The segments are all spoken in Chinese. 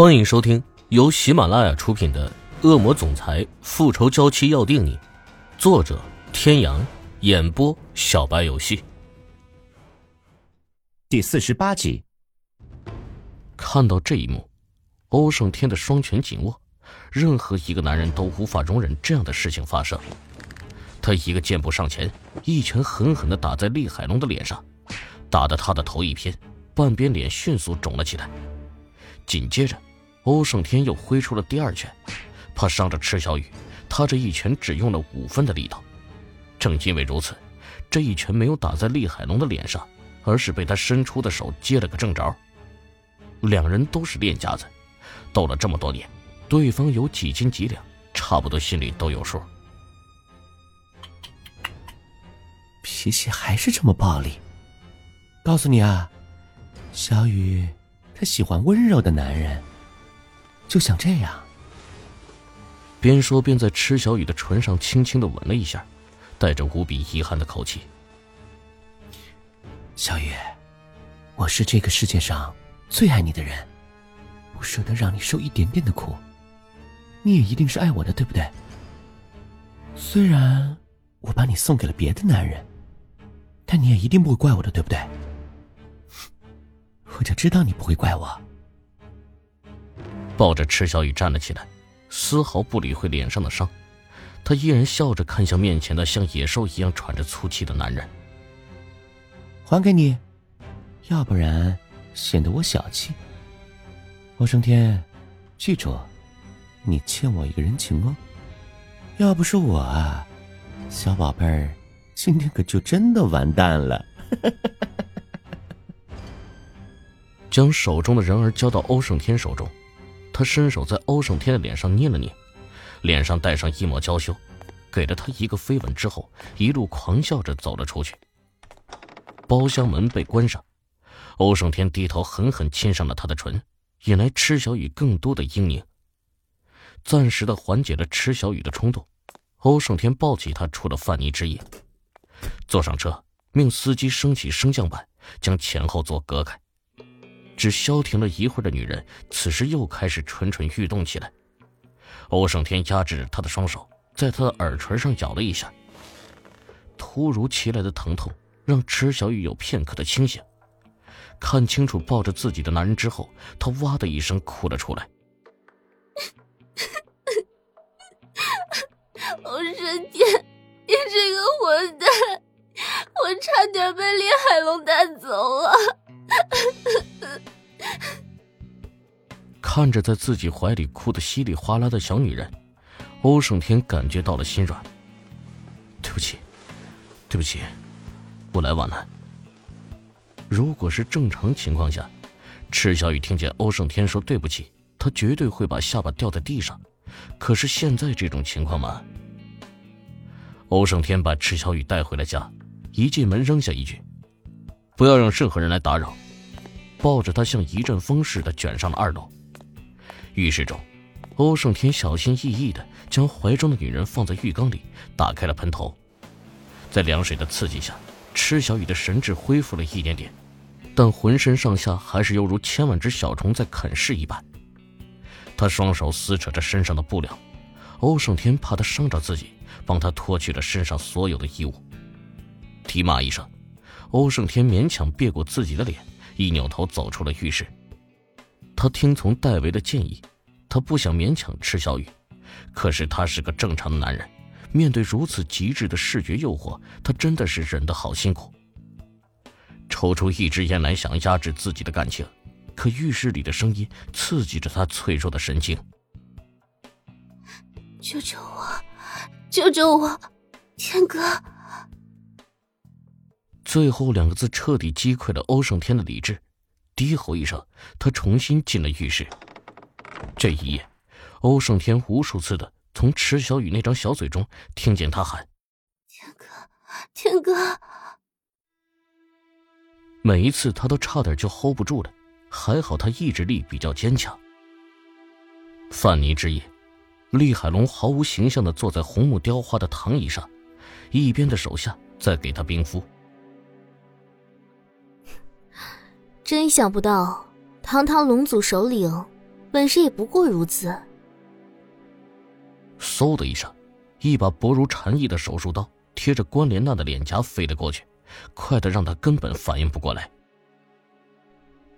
欢迎收听由喜马拉雅出品的《恶魔总裁复仇娇妻要定你》，作者：天阳，演播：小白游戏。第四十八集。看到这一幕，欧胜天的双拳紧握，任何一个男人都无法容忍这样的事情发生。他一个箭步上前，一拳狠狠的打在厉海龙的脸上，打得他的头一偏，半边脸迅速肿了起来。紧接着，欧胜天又挥出了第二拳，怕伤着池小雨，他这一拳只用了五分的力道。正因为如此，这一拳没有打在厉海龙的脸上，而是被他伸出的手接了个正着。两人都是练家子，斗了这么多年，对方有几斤几两，差不多心里都有数。脾气还是这么暴力。告诉你啊，小雨。他喜欢温柔的男人，就想这样。边说边在池小雨的唇上轻轻的吻了一下，带着无比遗憾的口气。小雨，我是这个世界上最爱你的人，不舍得让你受一点点的苦。你也一定是爱我的，对不对？虽然我把你送给了别的男人，但你也一定不会怪我的，对不对？我就知道你不会怪我。抱着池小雨站了起来，丝毫不理会脸上的伤，他依然笑着看向面前的像野兽一样喘着粗气的男人。还给你，要不然显得我小气。欧胜天，记住，你欠我一个人情哦。要不是我啊，小宝贝儿，今天可就真的完蛋了。将手中的人儿交到欧胜天手中，他伸手在欧胜天的脸上捏了捏，脸上带上一抹娇羞，给了他一个飞吻之后，一路狂笑着走了出去。包厢门被关上，欧胜天低头狠狠亲上了她的唇，引来池小雨更多的嘤咛。暂时的缓解了池小雨的冲动，欧胜天抱起她出了范尼之夜，坐上车，命司机升起升降板，将前后座隔开。只消停了一会儿的女人，此时又开始蠢蠢欲动起来。欧胜天压制着她的双手，在她的耳垂上咬了一下。突如其来的疼痛让池小雨有片刻的清醒，看清楚抱着自己的男人之后，她哇的一声哭了出来。欧胜天，你这个混蛋，我差点被李海龙带走了。看着在自己怀里哭得稀里哗啦的小女人，欧胜天感觉到了心软。对不起，对不起，我来晚了。如果是正常情况下，池小雨听见欧胜天说对不起，他绝对会把下巴掉在地上。可是现在这种情况吗？欧胜天把池小雨带回了家，一进门扔下一句：“不要让任何人来打扰。”抱着她，像一阵风似的卷上了二楼。浴室中，欧胜天小心翼翼地将怀中的女人放在浴缸里，打开了喷头。在凉水的刺激下，池小雨的神智恢复了一点点，但浑身上下还是犹如千万只小虫在啃噬一般。他双手撕扯着身上的布料，欧胜天怕他伤着自己，帮他脱去了身上所有的衣物。啼骂一声，欧胜天勉强别过自己的脸。一扭头走出了浴室，他听从戴维的建议，他不想勉强池小雨，可是他是个正常的男人，面对如此极致的视觉诱惑，他真的是忍得好辛苦。抽出一支烟来，想压制自己的感情，可浴室里的声音刺激着他脆弱的神经。救救我，救救我，天哥！最后两个字彻底击溃了欧胜天的理智，低吼一声，他重新进了浴室。这一夜，欧胜天无数次的从池小雨那张小嘴中听见他喊：“天哥，天哥。”每一次他都差点就 hold 不住了，还好他意志力比较坚强。范尼之夜，厉海龙毫无形象的坐在红木雕花的躺椅上，一边的手下在给他冰敷。真想不到，堂堂龙族首领，本事也不过如此。嗖的一声，一把薄如蝉翼的手术刀贴着关莲娜的脸颊飞了过去，快的让她根本反应不过来。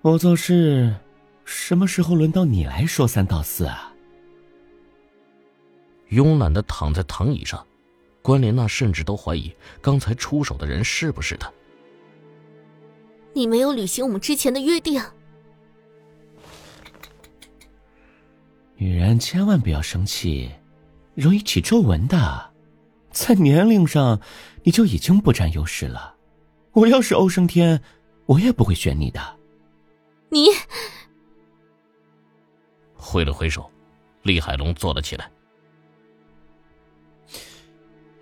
我做事，什么时候轮到你来说三道四啊？慵懒的躺在躺椅上，关莲娜甚至都怀疑刚才出手的人是不是他。你没有履行我们之前的约定。女人千万不要生气，容易起皱纹的。在年龄上，你就已经不占优势了。我要是欧胜天，我也不会选你的。你挥了挥手，厉海龙坐了起来。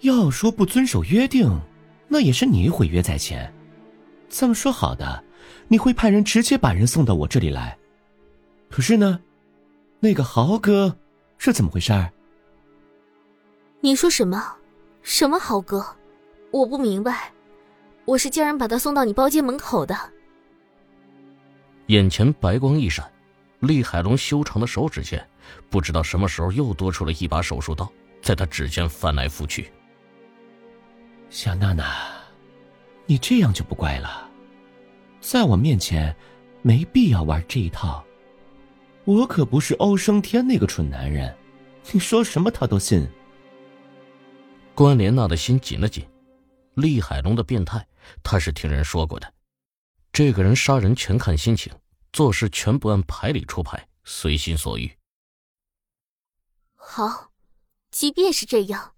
要说不遵守约定，那也是你毁约在前。这么说好的，你会派人直接把人送到我这里来。可是呢？那个豪哥是怎么回事儿？你说什么？什么豪哥？我不明白。我是叫人把他送到你包间门口的。眼前白光一闪，厉海龙修长的手指间，不知道什么时候又多出了一把手术刀，在他指尖翻来覆去。夏娜娜，你这样就不乖了，在我面前，没必要玩这一套。我可不是欧生天那个蠢男人，你说什么他都信。关莲娜的心紧了紧，厉海龙的变态，他是听人说过的。这个人杀人全看心情，做事全不按牌理出牌，随心所欲。好，即便是这样，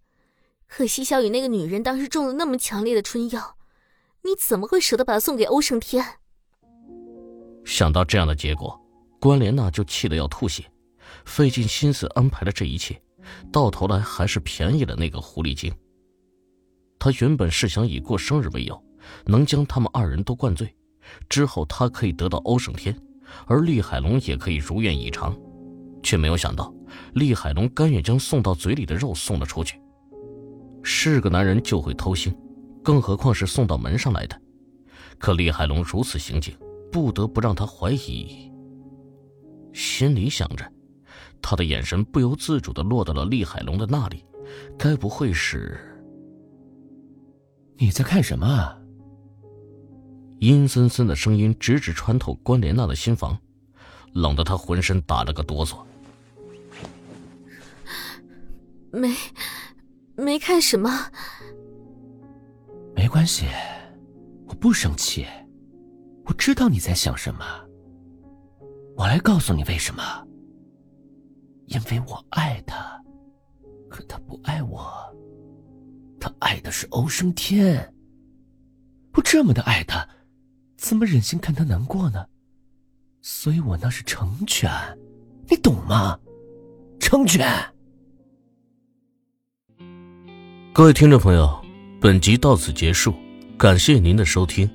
可惜小雨那个女人当时中了那么强烈的春药，你怎么会舍得把她送给欧胜天？想到这样的结果。关莲娜就气得要吐血，费尽心思安排了这一切，到头来还是便宜了那个狐狸精。他原本是想以过生日为由，能将他们二人都灌醉，之后他可以得到欧胜天，而厉海龙也可以如愿以偿，却没有想到厉海龙甘愿将送到嘴里的肉送了出去。是个男人就会偷腥，更何况是送到门上来的。可厉海龙如此行径，不得不让他怀疑。心里想着，他的眼神不由自主的落到了厉海龙的那里，该不会是？你在看什么？阴森森的声音直直穿透关莲娜的心房，冷得他浑身打了个哆嗦。没，没看什么。关系，我不生气，我知道你在想什么。我来告诉你为什么。因为我爱他，可他不爱我。他爱的是欧升天。我这么的爱他，怎么忍心看他难过呢？所以我那是成全，你懂吗？成全。各位听众朋友，本集到此结束，感谢您的收听。